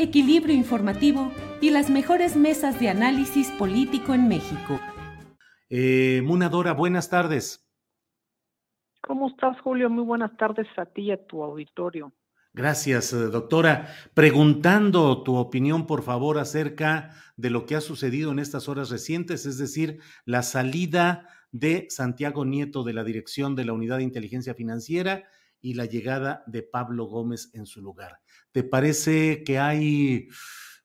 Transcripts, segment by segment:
equilibrio informativo y las mejores mesas de análisis político en México. Eh, Munadora, buenas tardes. ¿Cómo estás, Julio? Muy buenas tardes a ti y a tu auditorio. Gracias, eh, doctora. Preguntando tu opinión, por favor, acerca de lo que ha sucedido en estas horas recientes, es decir, la salida de Santiago Nieto de la dirección de la Unidad de Inteligencia Financiera y la llegada de Pablo Gómez en su lugar. ¿Te parece que hay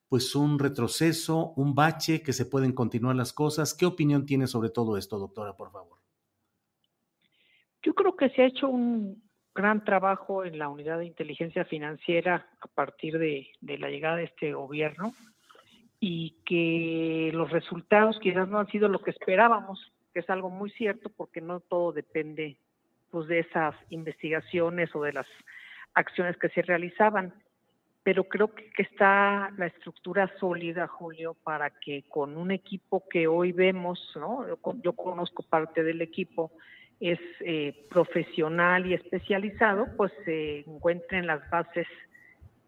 pues un retroceso, un bache, que se pueden continuar las cosas? ¿Qué opinión tiene sobre todo esto, doctora, por favor? Yo creo que se ha hecho un gran trabajo en la unidad de inteligencia financiera a partir de, de la llegada de este gobierno y que los resultados quizás no han sido lo que esperábamos, que es algo muy cierto porque no todo depende pues de esas investigaciones o de las acciones que se realizaban. Pero creo que, está la estructura sólida, Julio, para que con un equipo que hoy vemos, ¿no? yo, conozco parte del equipo, es eh, profesional y especializado, pues se encuentren las bases,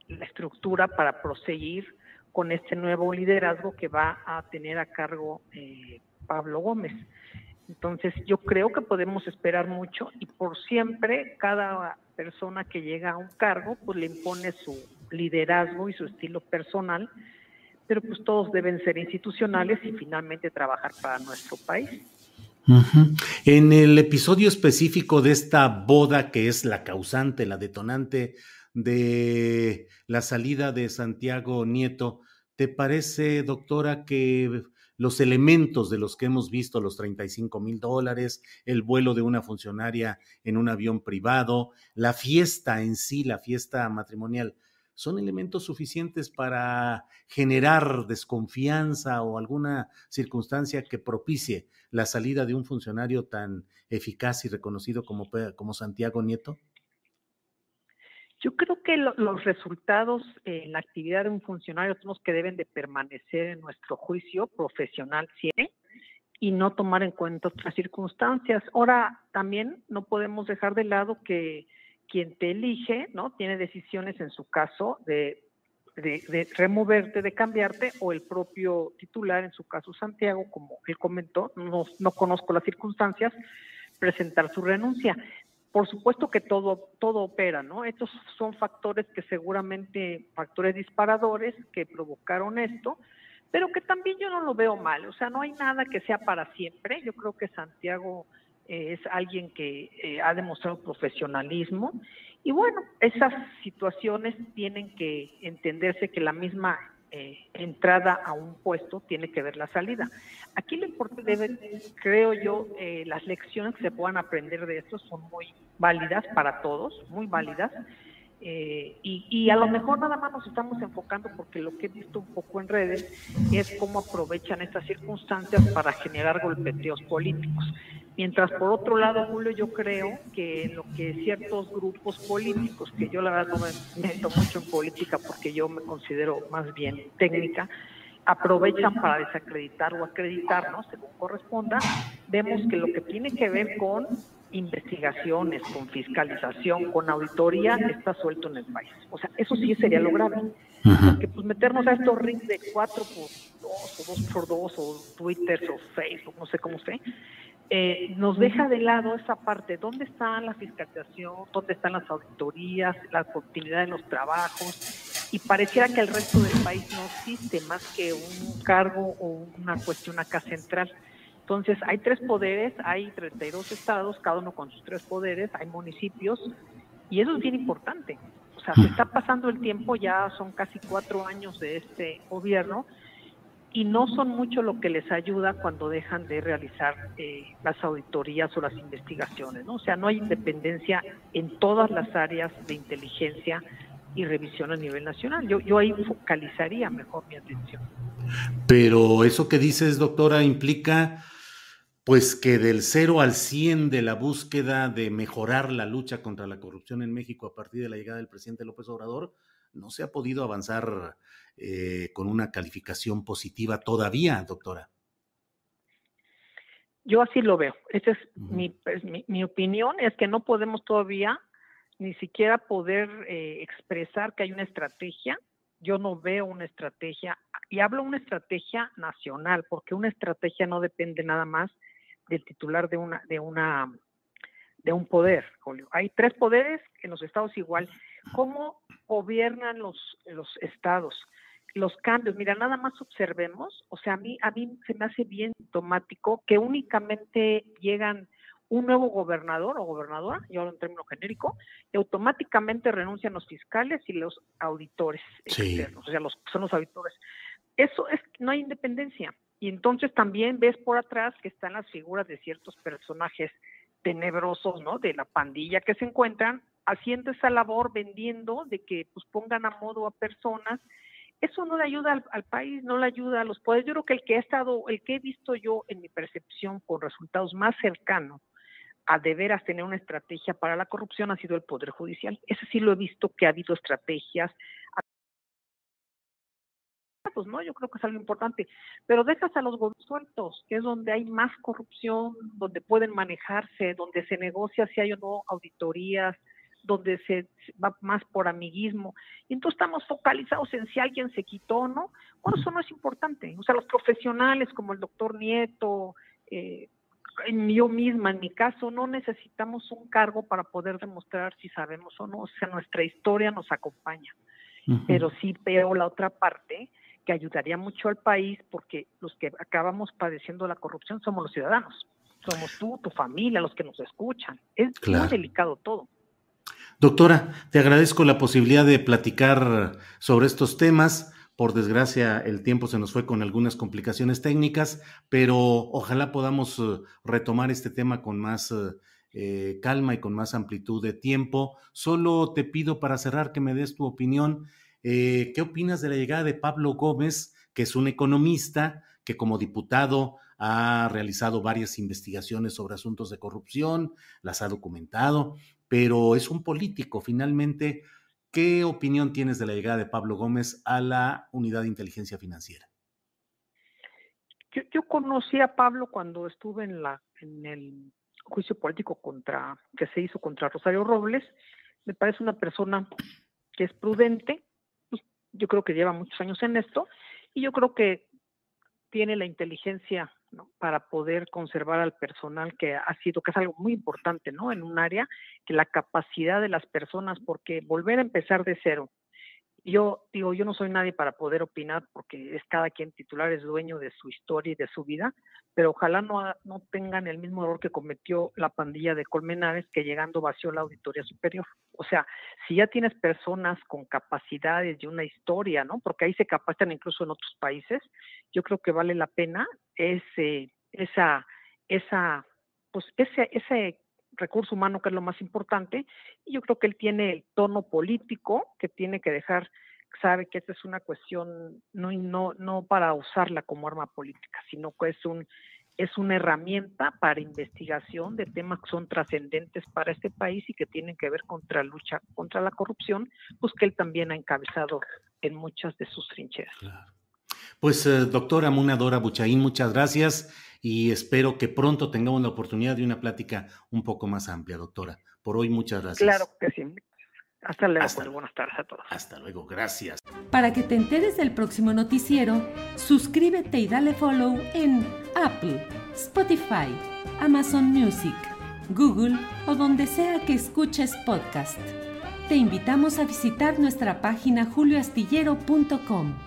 la estructura para proseguir con este nuevo liderazgo que va a tener a cargo eh, Pablo Gómez. Entonces yo creo que podemos esperar mucho y por siempre cada persona que llega a un cargo pues le impone su liderazgo y su estilo personal, pero pues todos deben ser institucionales y finalmente trabajar para nuestro país. En el episodio específico de esta boda que es la causante, la detonante de la salida de Santiago Nieto, ¿te parece, doctora, que los elementos de los que hemos visto, los 35 mil dólares, el vuelo de una funcionaria en un avión privado, la fiesta en sí, la fiesta matrimonial, son elementos suficientes para generar desconfianza o alguna circunstancia que propicie la salida de un funcionario tan eficaz y reconocido como, como Santiago Nieto? Yo creo que los resultados en la actividad de un funcionario son los que deben de permanecer en nuestro juicio profesional y no tomar en cuenta otras circunstancias. Ahora, también no podemos dejar de lado que quien te elige, ¿no? Tiene decisiones en su caso de, de, removerte, de cambiarte, o el propio titular, en su caso Santiago, como él comentó, no, no conozco las circunstancias, presentar su renuncia por supuesto que todo, todo opera, ¿no? Estos son factores que seguramente, factores disparadores que provocaron esto, pero que también yo no lo veo mal, o sea, no hay nada que sea para siempre. Yo creo que Santiago es alguien que eh, ha demostrado profesionalismo y bueno, esas situaciones tienen que entenderse que la misma eh, entrada a un puesto tiene que ver la salida. Aquí lo importante, creo yo, eh, las lecciones que se puedan aprender de esto son muy válidas para todos, muy válidas. Eh, y, y, a lo mejor nada más nos estamos enfocando porque lo que he visto un poco en redes es cómo aprovechan estas circunstancias para generar golpeteos políticos. Mientras por otro lado, Julio, yo creo que lo que ciertos grupos políticos, que yo la verdad no me meto mucho en política porque yo me considero más bien técnica, aprovechan para desacreditar o acreditarnos, según corresponda, vemos que lo que tiene que ver con investigaciones, con fiscalización, con auditoría, está suelto en el país. O sea, eso sí sería lo grave. Porque pues meternos a estos rings de 4 por 2 o 2 por 2 o Twitter o Facebook, no sé cómo sé, eh, nos deja de lado esa parte. ¿Dónde está la fiscalización? ¿Dónde están las auditorías? La continuidad de los trabajos. Y pareciera que el resto del país no existe más que un cargo o una cuestión acá central. Entonces, hay tres poderes, hay 32 estados, cada uno con sus tres poderes, hay municipios, y eso es bien importante. O sea, se está pasando el tiempo, ya son casi cuatro años de este gobierno, y no son mucho lo que les ayuda cuando dejan de realizar eh, las auditorías o las investigaciones, ¿no? O sea, no hay independencia en todas las áreas de inteligencia y revisión a nivel nacional. Yo, ahí focalizaría mejor mi atención. Pero eso que dices, doctora, implica pues que del 0 al 100 de la búsqueda de mejorar la lucha contra la corrupción en México a partir de la llegada del presidente López Obrador, no se ha podido avanzar eh, con una calificación positiva todavía, doctora. Yo así lo veo. Esa es pues, mi, mi, opinión, es que no podemos todavía ni siquiera poder eh, expresar que hay una estrategia. Yo no veo una estrategia, y hablo una estrategia nacional, porque una estrategia no depende nada más del titular de una, de una, de un poder, Julio. Hay tres poderes en los estados igual. ¿Cómo gobiernan los, los estados? Los cambios, mira, nada más observemos, o sea, a mí, a mí se me hace bien automático que únicamente llegan un nuevo gobernador o gobernadora, yo hablo en términos genérico, y automáticamente renuncian los fiscales y los auditores externos, o sea, los, son los auditores. Eso es, no hay independencia. Y entonces también ves por atrás que están las figuras de ciertos personajes tenebrosos, ¿no? De la pandilla que se encuentran haciendo esa labor, vendiendo, de que pues pongan a modo a personas. Eso no le ayuda al, país, no le ayuda a los poderes. Yo creo que el que he estado, el que he visto yo en mi percepción con resultados más cercanos a de veras tener una estrategia para la corrupción ha sido el Poder Judicial. Ese sí lo he visto que ha habido estrategias, pues no, yo creo que es algo importante, pero dejas a los gobiernos sueltos, que es donde hay más corrupción, donde pueden manejarse, donde se negocia si hay o no auditorías, donde se va más por amiguismo. Y entonces estamos focalizados en si alguien se quitó o no. Bueno, eso no es importante. O sea, los profesionales como el doctor Nieto, eh, yo misma, en mi caso, no necesitamos un cargo para poder demostrar si sabemos o no. O sea, nuestra historia nos acompaña. Pero sí veo la otra parte, que ayudaría mucho al país porque los que acabamos padeciendo la corrupción somos los ciudadanos. Somos tú, tu familia, los que nos escuchan. Es muy delicado todo. Doctora, te agradezco la posibilidad de platicar sobre estos temas. Por desgracia, el tiempo se nos fue con algunas complicaciones técnicas, pero ojalá podamos eh, retomar este tema con más eh, calma y con más amplitud de tiempo. Solo te pido para cerrar que me des tu opinión eh, ¿Qué opinas de la llegada de Pablo Gómez, que es un economista que como diputado ha realizado varias investigaciones sobre asuntos de corrupción, las ha documentado, pero es un político finalmente? ¿Qué opinión tienes de la llegada de Pablo Gómez a la Unidad de Inteligencia Financiera? Yo, conocí a Pablo cuando estuve en, la, en el juicio político contra que se hizo contra Rosario Robles. Me parece una persona que es prudente, yo creo que lleva muchos años en esto y yo creo que tiene la inteligencia para poder conservar al personal que ha sido, que es algo muy importante, ¿no? En un área, que la capacidad de las personas, porque volver a empezar de cero yo digo, yo no soy nadie para poder opinar porque es cada quien titular, es dueño de su historia y de su vida, pero ojalá no, no tengan el mismo error que cometió la pandilla de Colmenares que llegando vació la auditoría superior. O sea, si ya tienes personas con capacidades y una historia, ¿no? Porque ahí se capacitan incluso en otros países, yo creo que vale la pena ese, esa, esa, pues ese, ese recurso humano, que es lo más importante, y yo creo que él tiene el tono político que tiene que dejar, sabe que esta es una cuestión no, no, no para usarla como arma política, sino que es un es una herramienta para investigación de temas que son trascendentes para este país y que tienen que ver contra lucha contra la corrupción, pues que él también ha encabezado en muchas de sus trincheras. Pues eh, doctora Munadora Buchaín, muchas gracias y espero que pronto tengamos la oportunidad de una plática un poco más amplia, doctora. Por hoy, muchas gracias. Claro que sí. Hasta luego. Pues, buenas tardes a todos. Hasta luego, gracias. Para que te enteres del próximo noticiero, suscríbete y dale follow en Apple, Spotify, Amazon Music, Google o donde sea que escuches podcast. Te invitamos a visitar nuestra página julioastillero.com.